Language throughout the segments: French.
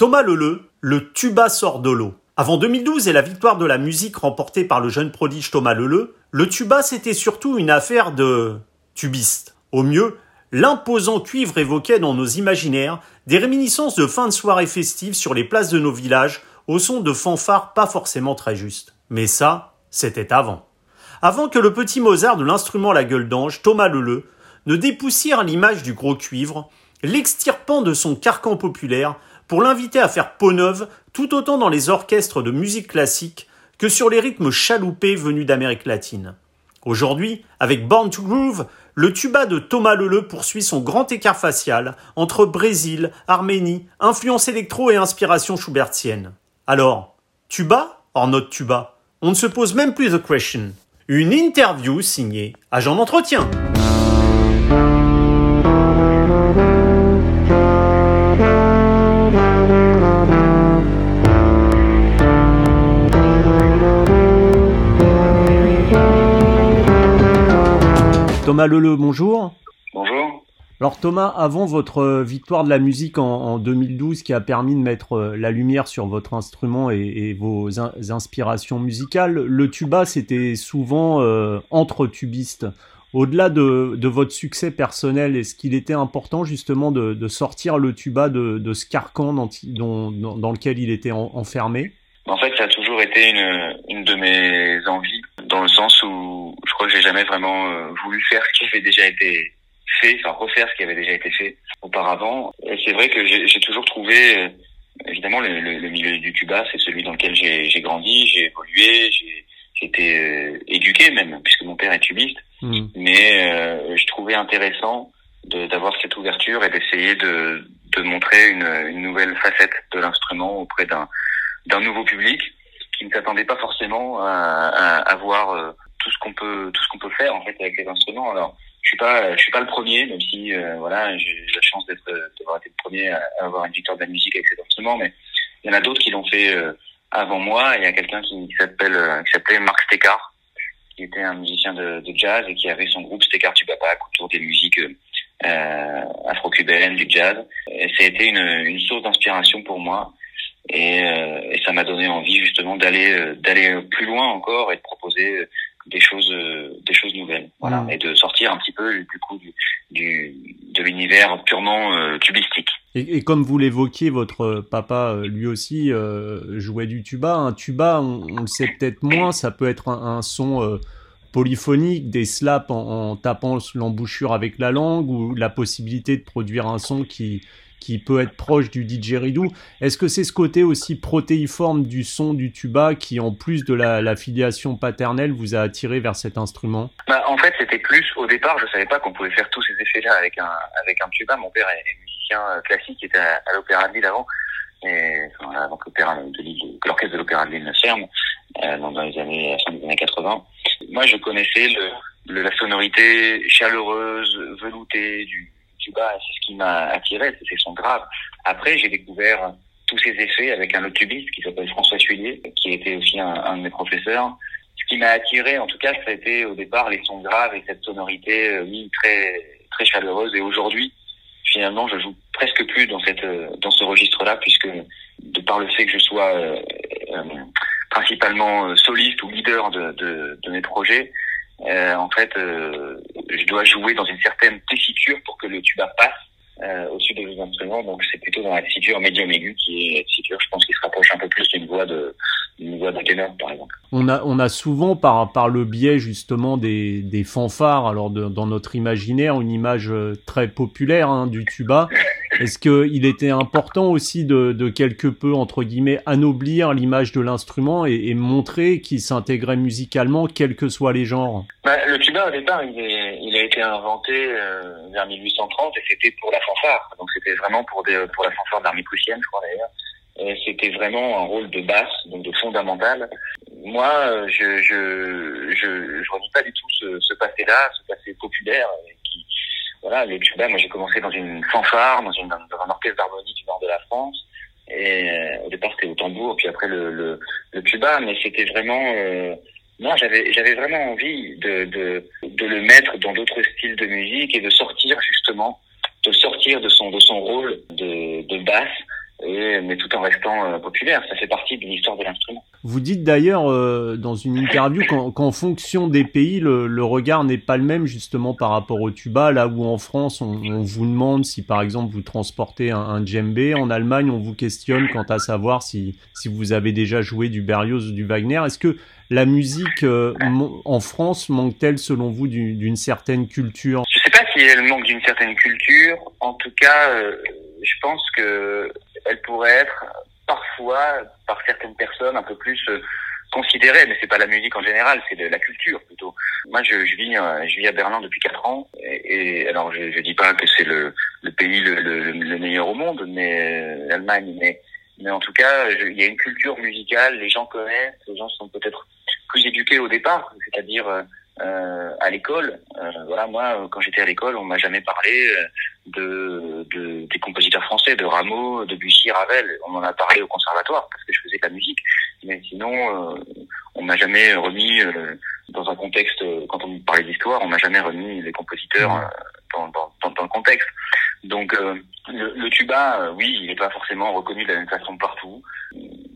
Thomas Leleu, le tuba sort de l'eau. Avant 2012 et la victoire de la musique remportée par le jeune prodige Thomas Leleu, le tuba c'était surtout une affaire de tubistes. Au mieux, l'imposant cuivre évoquait dans nos imaginaires des réminiscences de fin de soirée festive sur les places de nos villages au son de fanfares pas forcément très justes. Mais ça, c'était avant. Avant que le petit Mozart de l'instrument La Gueule d'Ange, Thomas Leleu, ne dépoussière l'image du gros cuivre, l'extirpant de son carcan populaire pour l'inviter à faire peau neuve tout autant dans les orchestres de musique classique que sur les rythmes chaloupés venus d'Amérique latine. Aujourd'hui, avec Born to Groove, le tuba de Thomas Leleu poursuit son grand écart facial entre Brésil, Arménie, influence électro et inspiration schubertienne. Alors, tuba or not tuba? On ne se pose même plus the question. Une interview signée Agent d'entretien. Thomas Leleu, bonjour. Bonjour. Alors Thomas, avant votre victoire de la musique en, 2012 qui a permis de mettre euh, la lumière sur votre instrument et, vos inspirations musicales, le tuba c'était souvent euh, entre tubistes. Au-delà de, votre succès personnel, est-ce qu'il était important justement de, sortir le tuba de, ce carcan dans, lequel il était enfermé? En fait, ça a toujours été une, une de mes envies, dans le sens où je crois que j'ai jamais vraiment euh, voulu faire ce qui avait déjà été fait, enfin refaire ce qui avait déjà été fait auparavant. Et c'est vrai que j'ai toujours trouvé, euh, évidemment, le, le, milieu du tuba, c'est celui dans lequel j'ai grandi, j'ai évolué, j'ai été euh, éduqué même, puisque mon père est tubiste. Mmh. Mais je trouvais intéressant d'avoir cette ouverture et d'essayer de, de montrer une, une nouvelle facette de l'instrument auprès d'un d'un nouveau public qui ne s'attendait pas forcément à, à, à voir tout ce qu'on peut tout ce qu'on peut faire en fait avec les instruments. Alors je suis pas je suis pas le premier, même si euh, voilà j'ai la chance d'être d'avoir été le premier à, avoir une victoire de la musique avec cet instrument, mais il y en a d'autres qui l'ont fait euh, avant moi. Il y a quelqu'un qui, s'appelle euh, qui s'appelait Marc Stekar, qui était un musicien de, de, jazz et qui avait son groupe Stekar Tupapak autour des musiques euh, afro-cubaines, du jazz. Et ça a été une, une source d'inspiration pour moi. Et, et ça m'a donné envie justement d'aller d'aller plus loin encore et de proposer des choses euh, des choses nouvelles. Voilà. Mm. et de sortir un petit peu du coup du, du de l'univers purement euh, tubistique. Et, et, comme vous l'évoquiez votre papa euh, lui aussi jouait du tuba. Un tuba on, le sait peut-être moins. Ça peut être un, son polyphonique des slaps en, en tapant l'embouchure avec la langue ou la possibilité de produire un son qui qui peut être proche du didgeridoo. Est-ce que c'est ce côté aussi protéiforme du son du tuba qui, en plus de la, filiation paternelle, vous a attiré vers cet instrument? Bah, En fait, c'était plus, au départ, je savais pas qu'on pouvait faire tous ces effets-là avec un, avec un tuba. Mon père est, musicien euh, classique, il était à, l'Opéra de Lille avant, avant que l'orchestre de l'Opéra de Lille ne ferme, euh, dans les années, des années 80. Moi, je connaissais la sonorité chaleureuse, veloutée du, tuba, c'est ce qui m'a attiré, c'est son grave. Après, j'ai découvert tous ces effets avec un autre qui s'appelle François Tuillier, qui était aussi un, de mes professeurs. Ce qui m'a attiré, en tout cas, ça a été au départ les sons graves et cette sonorité, euh, oui, très très chaleureuse. Et aujourd'hui, finalement, je joue presque plus dans cette dans ce registre-là, puisque de par le fait que je sois euh, euh, principalement soliste ou leader de, de, de mes projets, euh, en fait, euh, je dois jouer dans une certaine tessiture pour que le tuba passe euh, au-dessus des instruments. Donc c'est plutôt dans la tessiture médium aiguë qui est la tessiture, je pense, qui se rapproche un peu plus d'une voix de d'une voix de ténor, par exemple. On a on a souvent par par le biais justement des des fanfares, alors dans notre imaginaire, une image très populaire hein, du tuba. Est-ce qu'il était important aussi de, de, quelque peu, entre guillemets, anoblir l'image de l'instrument et, et, montrer qu'il s'intégrait musicalement, quels que soient les genres? Bah, Le tuba, au départ, il, est, il a été inventé euh, vers 1830 et c'était pour la fanfare. Donc c'était vraiment pour, des, pour la fanfare d'armée prussienne, je crois d'ailleurs. C'était vraiment un rôle de basse, donc de fondamental. Moi, je je je, je redis pas du tout ce, ce passé-là, ce passé populaire voilà, le tuba, moi j'ai commencé dans une fanfare, dans, une, dans un orchestre d'harmonie du nord de la France. Et euh, au départ c'était au tambour, puis après le, le, le tuba, mais c'était vraiment euh, non, j'avais j'avais vraiment envie de, de de le mettre dans d'autres styles de musique et de sortir justement, de sortir de son de son rôle de, de basse et, mais tout en restant populaire. Ça fait partie de l'histoire de l'instrument. Vous dites d'ailleurs dans une interview qu'en fonction des pays, le, regard n'est pas le même justement par rapport au tuba. Là où en France, on, vous demande si par exemple vous transportez un, un en Allemagne, on vous questionne quant à savoir si, si vous avez déjà joué du Berlioz ou du Wagner. Est-ce que la musique euh, en France manque-t-elle selon vous d'une certaine culture? Je ne sais pas si elle manque d'une certaine culture. En tout cas, euh, je pense que elle pourrait être parfois par certaines personnes un peu plus euh, considérée, mais c'est pas la musique en général, c'est de la culture plutôt. Moi, je, vis, je vis à Berlin depuis quatre ans, et, alors je, je dis pas que c'est le, pays le, le, le, meilleur au monde, mais l'Allemagne, mais mais en tout cas, il y a une culture musicale, les gens connaissent, les gens sont peut-être plus éduqués au départ, c'est-à-dire euh, à l'école. Euh, voilà, moi, quand j'étais à l'école, on m'a jamais parlé euh, de, de, des compositeurs français, de Rameau, de Bussy, Ravel. On en a parlé au conservatoire parce que je faisais de la musique, mais sinon, euh, on m'a jamais remis dans un contexte. Quand on parlait d'histoire, on m'a jamais remis les compositeurs dans, dans, dans, dans le contexte. Donc le, le, tuba, oui, il n'est pas forcément reconnu de la même façon partout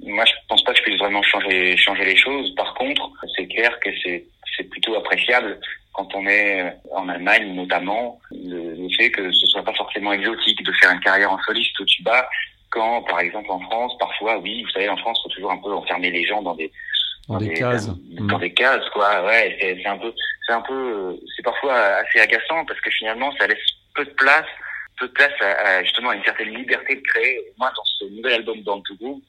moi, je pense pas que je puisse vraiment changer changer les choses. Par contre, c'est clair que c'est c'est plutôt appréciable quand on est en Allemagne, notamment le, fait que ce soit pas forcément exotique de faire une carrière en soliste au tuba. Quand, par exemple, en France, parfois, oui, vous savez, en France, faut toujours un peu enfermer les gens dans des dans, des, cases, dans, des cases, quoi. Ouais, c'est un peu, c'est un peu, c'est parfois assez agaçant parce que finalement, ça laisse peu de place peu de place à, justement à une certaine liberté de créer. Moi, dans ce nouvel album Dans to Go,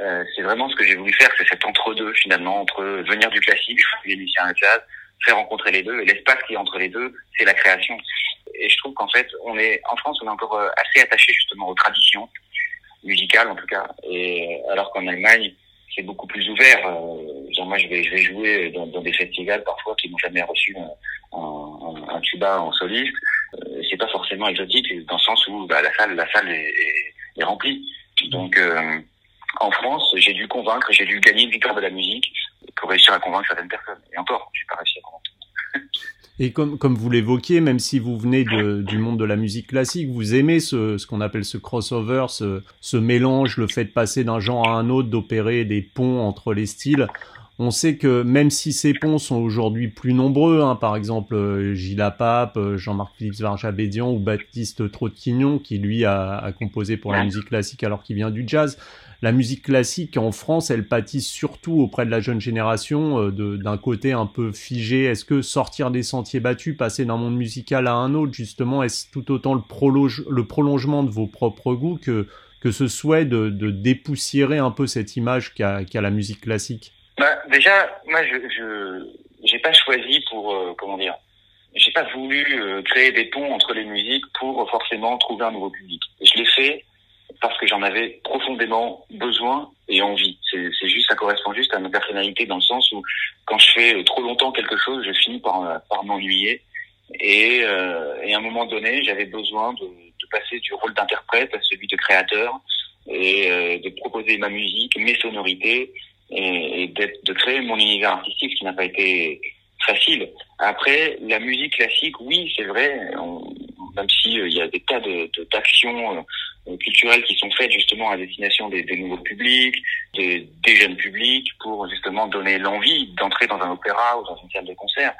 euh, c'est vraiment ce que j'ai voulu faire, c'est cet entre-deux finalement, entre venir du classique, les musiciens de jazz, faire rencontrer les deux, et l'espace qui est entre les deux, c'est la création. Et je trouve qu'en fait, on est en France, on est encore euh, assez attaché justement aux traditions musicales en tout cas, et alors qu'en Allemagne, c'est beaucoup plus ouvert. Euh, genre moi, je vais, je vais jouer dans, des festivals parfois qui n'ont jamais reçu un, un, un, tuba en soliste. Euh, c'est pas forcément exotique dans le sens où bah, la salle, la salle est, est, est remplie. Donc euh, en France, j'ai dû convaincre, j'ai dû gagner une victoire de la musique pour réussir à convaincre certaines personnes. Et encore, j'ai pas réussi à convaincre. Et comme, comme vous l'évoquiez, même si vous venez de, du monde de la musique classique, vous aimez ce, ce qu'on appelle ce crossover, ce, ce mélange, le fait de passer d'un genre à un autre, d'opérer des ponts entre les styles. On sait que même si ces ponts sont aujourd'hui plus nombreux, hein, par exemple euh, Gilles Pape, euh, Jean-Marc Philippe Varjabédian ou Baptiste Trottignon, qui lui a, a composé pour la musique classique alors qu'il vient du jazz, la musique classique en France, elle pâtisse surtout auprès de la jeune génération euh, d'un côté un peu figé. Est-ce que sortir des sentiers battus, passer d'un monde musical à un autre, justement, est-ce tout autant le, prolonge, le prolongement de vos propres goûts que, que ce souhait de, dépoussiérer un peu cette image qu'a qu la musique classique? Bah, Déjà, moi, je n'ai pas choisi pour, euh, comment dire, j'ai pas voulu euh, créer des ponts entre les musiques pour forcément trouver un nouveau public. Je l'ai fait parce que j'en avais profondément besoin et envie. C'est juste, ça correspond juste à ma personnalité dans le sens où quand je fais trop longtemps quelque chose, je finis par, par m'ennuyer. Et, euh, et à un moment donné, j'avais besoin de, passer du rôle d'interprète à celui de créateur et euh, de proposer ma musique, mes sonorités et, de créer mon univers artistique, ce qui n'a pas été facile. Après, la musique classique, oui, c'est vrai, même si euh, il y a des tas de d'actions euh, euh, culturelles qui sont faites justement à destination des, des nouveaux publics, des, des, jeunes publics, pour justement donner l'envie d'entrer dans un opéra ou dans une salle de concert.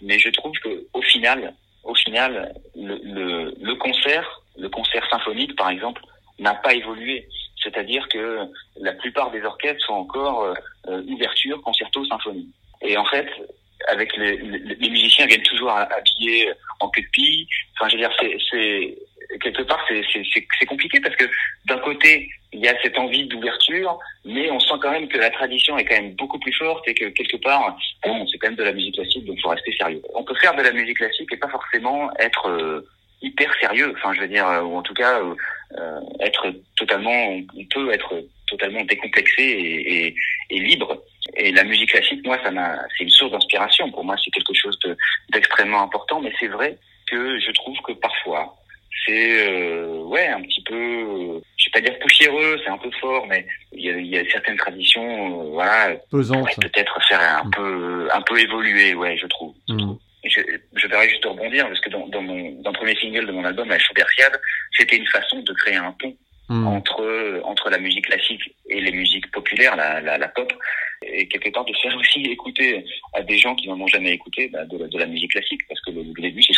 Mais je trouve que au final, au final, le, le, le concert, le concert symphonique par exemple, n'a pas évolué. C'est-à-dire que la plupart des orchestres sont encore euh, ouverture, concerto, symphonie. Et en fait, avec les, les, les, musiciens viennent toujours habillés en queue de pie. Enfin, je veux dire, c'est quelque part, c'est compliqué parce que d'un côté, il y a cette envie d'ouverture, mais on sent quand même que la tradition est quand même beaucoup plus forte et que quelque part, bon, c'est quand même de la musique classique, donc il faut rester sérieux. On peut faire de la musique classique et pas forcément être euh, hyper sérieux. Enfin, je veux dire, ou en tout cas, euh, euh être totalement, on peut être totalement décomplexé et, et, et libre. Et la musique classique, moi, ça m'a, c'est une source d'inspiration. Pour moi, c'est quelque chose d'extrêmement important. Mais c'est vrai que je trouve que parfois, c'est euh, ouais un petit peu, euh, je vais pas dire poussiéreux, c'est un peu fort, mais il y a, y a, certaines traditions, euh, voilà, peut-être faire un mm. peu un peu évoluer, ouais, je trouve. Je, mm. je, je vais juste rebondir parce que dans, dans mon dans le premier single de mon album, la Schaubertiade, c'était une façon de créer un pont hmm. entre entre la musique classique et les musiques populaires, la, la, la, pop, et quelque part de faire aussi écouter à des gens qui n'en ont jamais écouté bah, de, de, la musique classique, parce que le, début c'est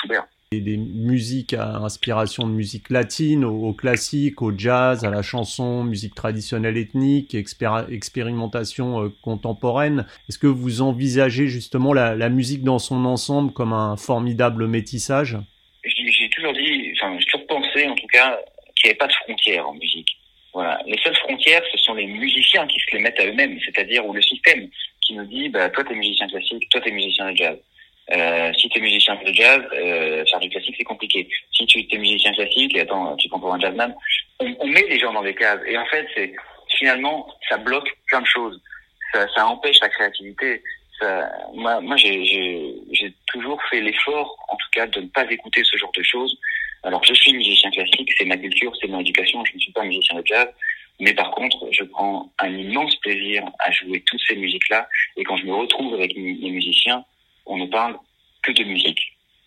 Et des musiques à inspiration de musique latine, au, classique, au jazz, à la chanson, musique traditionnelle ethnique, expérimentation euh, contemporaine. Est-ce que vous envisagez justement la, la musique dans son ensemble comme un formidable métissage? J'ai toujours dit, enfin j'ai toujours pensé en tout cas qu'il n'y avait pas de frontières en musique. Voilà. Les seules frontières, ce sont les musiciens qui se les mettent à eux-mêmes, c'est-à-dire ou le système qui nous dit, bah, toi t'es musicien classique, toi t'es musicien de jazz. Euh, si t'es musicien de jazz, euh, faire du classique c'est compliqué. Si tu es musicien classique et attends, tu prends pour un jazzman, on, on, met les gens dans des cases. Et en fait, c'est finalement ça bloque plein de choses. Ça, ça empêche la créativité. Ça, moi, moi j'ai toujours fait l'effort, en tout cas, de ne pas écouter ce genre de choses alors, je suis musicien classique, c'est ma culture, c'est mon éducation, je ne suis pas musicien de jazz. Mais par contre, je prends un immense plaisir à jouer toutes ces musiques-là. Et quand je me retrouve avec les musiciens, on ne parle que de musique.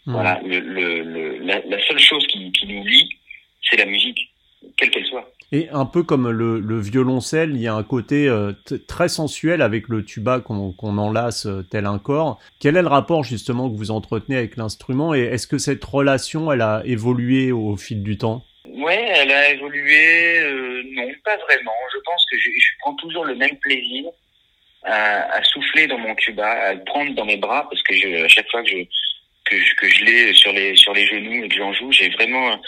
Mmh. Voilà, le, le, la, la, seule chose qui, qui nous lie, c'est la musique, quelle qu'elle soit. Et un peu comme le, le, violoncelle, il y a un côté euh, très sensuel avec le tuba qu'on enlace euh, tel un corps. Quel est le rapport justement que vous entretenez avec l'instrument et est-ce que cette relation, elle a évolué au fil du temps? Ouais, elle a évolué. Euh, non, pas vraiment. Je pense que je, je, prends toujours le même plaisir à, à, souffler dans mon tuba, à le prendre dans mes bras parce que je, à chaque fois que je que je, que je l'ai sur les sur les genoux et que j'en joue, j'ai vraiment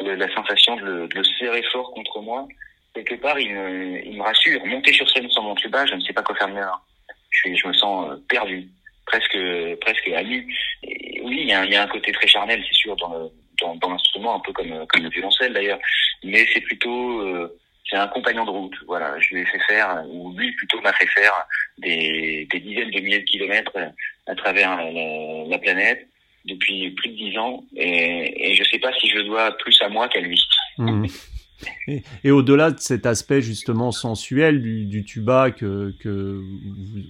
la sensation de le, de le, serrer fort contre moi, quelque part, il me, il me rassure. Monter sur scène sans mon tuba, je ne sais pas quoi faire de mieux. Je, suis, je me sens euh, perdu, presque, presque à nu. Oui, il y, a il y a un côté très charnel, c'est sûr, dans le, dans, dans l'instrument, un peu comme, comme le violoncelle d'ailleurs. Mais c'est plutôt, euh, c'est un compagnon de route. Voilà, je lui ai fait faire, ou lui plutôt m'a fait faire des, dizaines de milliers de kilomètres à travers la, la planète depuis plus de dix ans et, et je sais pas si je dois plus à moi qu'à lui. Mmh. Et, au-delà de cet aspect justement sensuel du, tuba que,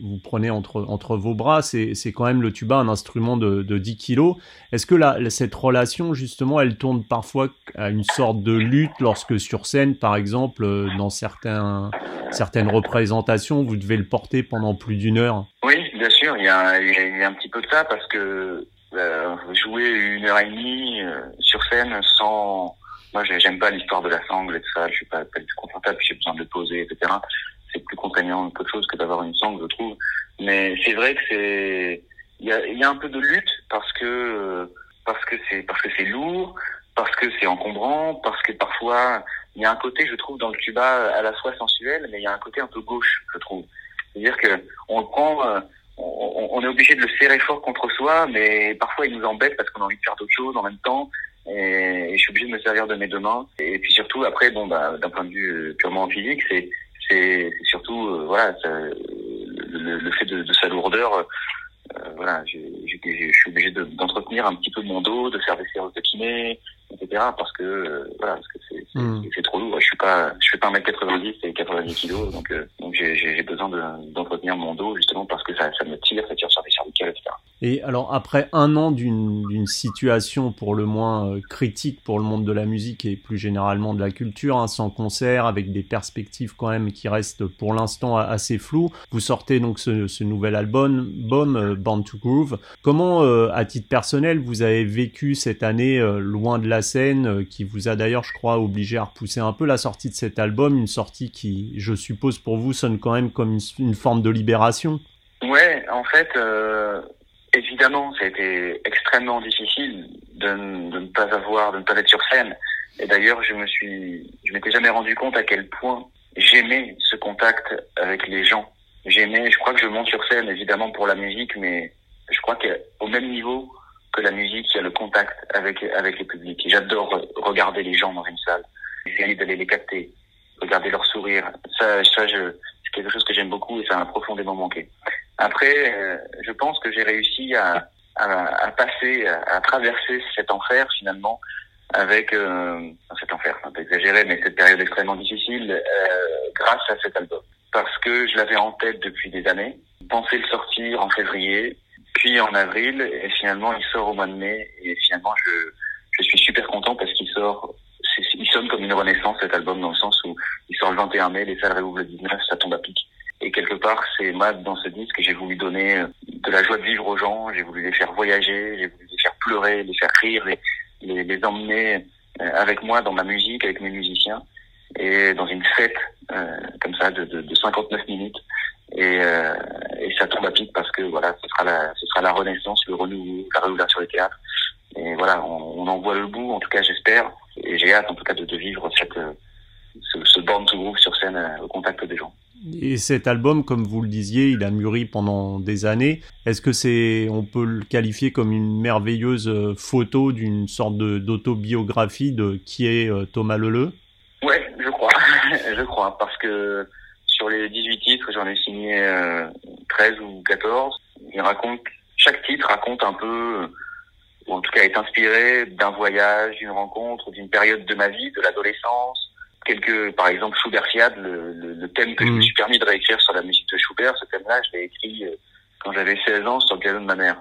vous, prenez entre, vos bras, c'est quand même le tuba un instrument de, de 10 kilos. Est-ce que la, cette relation justement, elle tourne parfois à une sorte de lutte lorsque sur scène, par exemple, dans certains, certaines représentations, vous devez le porter pendant plus d'une heure? Oui, bien sûr, il y, a, il y a un petit peu de ça parce que euh, jouer une heure et demie euh, sur scène sans moi j'aime pas l'histoire de la sangle et tout ça je suis pas, pas du tout confortable j'ai besoin de le poser etc c'est plus contraignant quelque chose que d'avoir une sangle je trouve. Mais c'est vrai que c'est il y a, y a un peu de lutte parce que parce que c'est parce que c'est lourd parce que c'est encombrant parce que parfois il y a un côté je trouve dans le tuba à la fois sensuel mais il y a un côté un peu gauche je trouve. C'est à dire que on le prend on, on, est obligé de le serrer fort contre soi, mais parfois il nous embête parce qu'on a envie de faire d'autres choses en même temps. Et, et, je suis obligé de me servir de mes deux mains. Et puis surtout, après, bon, bah, d'un point de vue euh, purement physique, c'est c'est surtout euh, voilà ça, le, le, fait de, de sa lourdeur. Euh, voilà, je, je, je, suis obligé d'entretenir un petit peu mon dos, de faire des séances de kiné, etc. Parce que euh, voilà, parce que c'est mmh. trop lourd. Je suis pas, je fais pas 1m90 et 90 kg, donc euh, donc j'ai besoin d'entretenir mon dos justement parce que ça, ça me tire, ça tire sur les. Et alors après un an d'une situation pour le moins euh, critique pour le monde de la musique et plus généralement de la culture, hein, sans concert, avec des perspectives quand même qui restent pour l'instant assez floues, vous sortez donc ce, nouvel album, Bomb, euh, Born to Groove. Comment, euh, à titre personnel, vous avez vécu cette année loin de la scène, qui vous a d'ailleurs, je crois, obligé à repousser un peu la sortie de cet album, une sortie qui, je suppose, pour vous sonne quand même comme une, forme de libération? Ouais, en fait, évidemment, ça a été extrêmement difficile de, ne pas avoir, de ne pas être sur scène. Et d'ailleurs, je me suis, je m'étais jamais rendu compte à quel point j'aimais ce contact avec les gens. J'aimais, je crois que je monte sur scène évidemment pour la musique, mais je crois qu'au même niveau que la musique, il y a le contact avec avec les publics. J'adore regarder les gens dans une salle, essayer d'aller les capter, regarder leur sourire. Ça, ça, je, c'est quelque chose que j'aime beaucoup et ça m'a profondément manqué. Après, euh, je pense que j'ai réussi à, passer, à, traverser cet enfer finalement avec euh, cet enfer, c'est un peu exagéré, mais cette période extrêmement difficile euh, grâce à cet album. Parce que je l'avais en tête depuis des années, pensé le sortir en février, puis en avril, et finalement il sort au mois de mai, et finalement je, je suis super content parce qu'il sort, il sonne comme une renaissance cet album dans le sens où il sort le 21 mai, les salles réouvrent le 19, ça tombe à pic. Quelque part, c'est moi dans ce disque j'ai voulu donner euh, de la joie de vivre aux gens, j'ai voulu les faire voyager, j'ai voulu les faire pleurer, les faire rire, les, les, emmener euh, avec moi dans ma musique, avec mes musiciens, et dans une fête euh, comme ça de, de, de 59 minutes. Et, et ça tombe à pic parce que voilà, ce sera la, ce sera la renaissance, le renouveau, la réouverture des théâtres. Et voilà, on, en voit le bout, en tout cas j'espère, et j'ai hâte en tout cas de, vivre cette, ce, ce Born to Groove sur scène au contact des gens. Et cet album, comme vous le disiez, il a mûri pendant des années. Est-ce que c'est, on peut le qualifier comme une merveilleuse photo d'une sorte de, d'autobiographie de qui est Thomas Leleu? Ouais, je crois, je crois, parce que sur les 18 titres, j'en ai signé euh, 13 ou 14. Il raconte, chaque titre raconte un peu, ou en tout cas est inspiré d'un voyage, d'une rencontre, d'une période de ma vie, de l'adolescence. Quelques, par exemple, Schubertiade, le, le, le thème que mmh. je me suis permis de réécrire sur la musique de Schubert, ce thème-là, je l'ai écrit euh, quand j'avais 16 ans sur le piano de ma mère.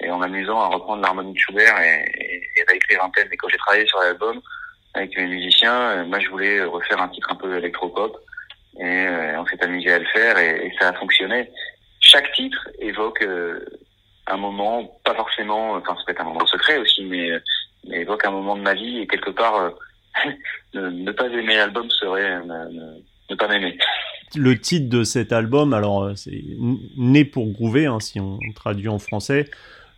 Et en m'amusant à reprendre l'harmonie de Schubert et, et, et réécrire un thème. Et quand j'ai travaillé sur l'album, avec mes musiciens, euh, moi je voulais refaire un titre un peu électropop et euh, on s'est amusé à le faire et, et, ça a fonctionné. Chaque titre évoque euh, un moment, pas forcément, enfin ça peut être un moment secret aussi, mais, mais évoque un moment de ma vie et quelque part ne, pas aimer l'album serait ne, ne pas m'aimer. Le titre de cet album, alors c'est né pour groover, hein, si on traduit en français.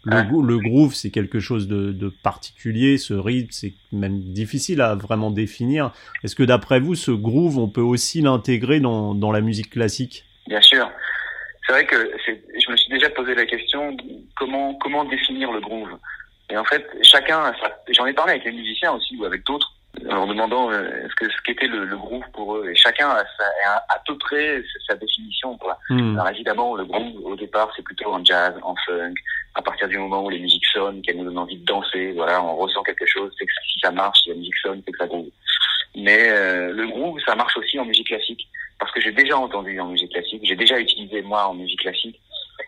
Le, le, groove, c'est quelque chose de, de, particulier. Ce rythme, c'est même difficile à vraiment définir. Est-ce que d'après vous, ce groove, on peut aussi l'intégrer dans, dans la musique classique? Bien sûr. C'est vrai que je me suis déjà posé la question comment comment définir le groove. Et en fait, chacun, j'en ai parlé avec les musiciens aussi ou avec d'autres en demandant euh, ce que ce qu'était le, le, groove pour eux? Et chacun a, sa, a à peu près sa définition. Quoi. Mm. Alors évidemment, le groove au départ, c'est plutôt en jazz, en funk. À partir du moment où les musiques sonnent, qu'elles nous donnent envie de danser, voilà, on ressent quelque chose. C'est que si ça marche, si la musique sonne, c'est que ça groove. Mais euh, le groove, ça marche aussi en musique classique, parce que j'ai déjà entendu en musique classique, j'ai déjà utilisé moi en musique classique.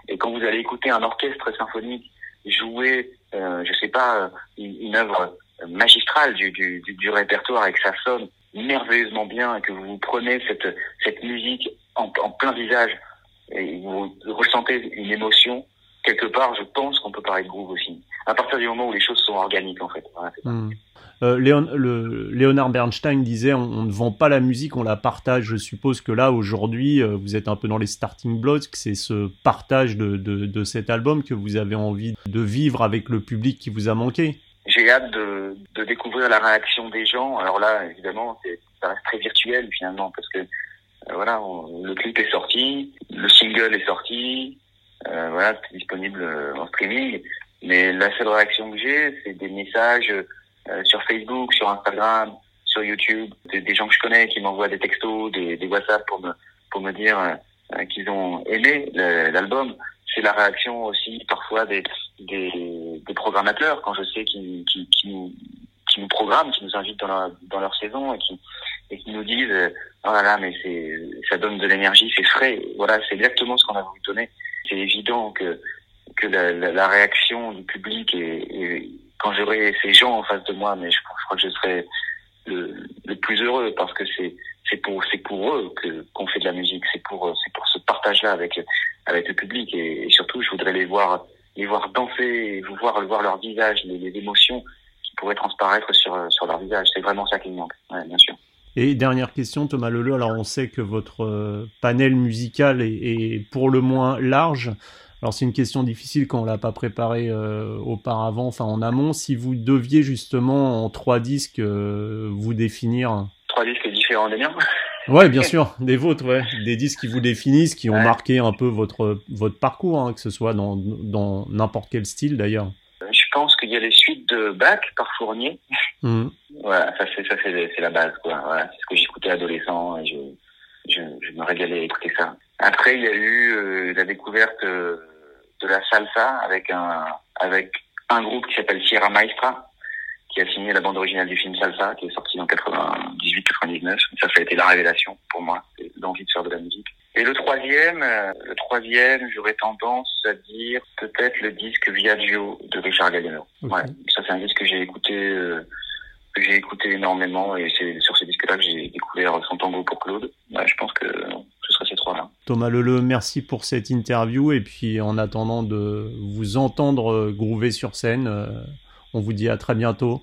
Et quand vous allez écouter un orchestre symphonique jouer, euh, je sais pas, une, une œuvre magistrale du, du, du, répertoire et que ça sonne merveilleusement bien et que vous prenez cette, cette musique en, plein visage et vous ressentez une émotion, quelque part, je pense qu'on peut parler de groove aussi. À partir du moment où les choses sont organiques, en fait. Voilà, mmh. euh, Léon, le, Léonard Bernstein disait on, on, ne vend pas la musique, on la partage. Je suppose que là, aujourd'hui, euh, vous êtes un peu dans les starting blocks, c'est ce partage de, de, de cet album que vous avez envie de vivre avec le public qui vous a manqué j'ai hâte de, de, découvrir la réaction des gens. Alors là, évidemment, ça reste très virtuel finalement parce que euh, voilà, le clip est sorti, le single est sorti, euh, voilà, c'est disponible euh, en streaming. Mais la seule réaction que j'ai, c'est des messages euh, sur Facebook, sur Instagram, sur YouTube, des, des, gens que je connais qui m'envoient des textos, des, des WhatsApp pour me pour me dire euh, qu'ils ont aimé l'album c'est la réaction aussi parfois des, des, des programmateurs quand je sais qu'ils qui, nous, programment, qui nous invitent dans, leur saison et qui, nous disent oh là là mais ça donne de l'énergie, c'est frais. Voilà, c'est exactement ce qu'on a voulu donner. C'est évident que la, réaction du public et, quand j'aurai ces gens en face de moi, mais je, crois que je serai le, plus heureux parce que c'est pour eux que qu'on fait de la musique, c'est pour ce partage là avec le public et, surtout je voudrais les voir les voir danser, voir voir leur visage, les, les émotions qui pourraient transparaître sur sur leur visage. C'est vraiment ça qui me manque, ouais, bien sûr. Et dernière question, Thomas Leleu. Alors, on sait que votre euh, panel musical est, est, pour le moins large. Alors, c'est une question difficile quand on l'a pas préparé euh, auparavant, enfin en amont. Si vous deviez justement en trois disques euh, vous définir. Trois disques différents des miens. Ouais, bien sûr, des vôtres, ouais, des disques qui vous définissent, qui ont ouais. marqué un peu votre votre parcours, hein, que ce soit dans dans n'importe quel style d'ailleurs. Je pense qu'il y a les suites de Bach par Fournier. Mmh. Voilà, ça c'est ça c'est la base quoi. Voilà, c'est ce que j'écoutais adolescent et je, je je me régalais à écouter ça. Après il y a eu euh, la découverte euh, de la salsa avec un avec un groupe qui s'appelle Sierra Maestra qui a signé la bande originale du film Salsa, qui est sorti en 98-99. Ça, ça a été la révélation pour moi, l'envie de faire de la musique. Et le troisième, euh, le troisième, j'aurais tendance à dire peut-être le disque Viaggio de Richard Galliano. Okay. Ouais, ça c'est un disque que j'ai écouté, euh, j'ai écouté énormément et c'est sur ces disques-là que j'ai découvert son tango pour Claude. Je pense que ce serait ces trois-là. Thomas Leleu, merci pour cette interview et puis en attendant de vous entendre groover sur scène, on vous dit à très bientôt.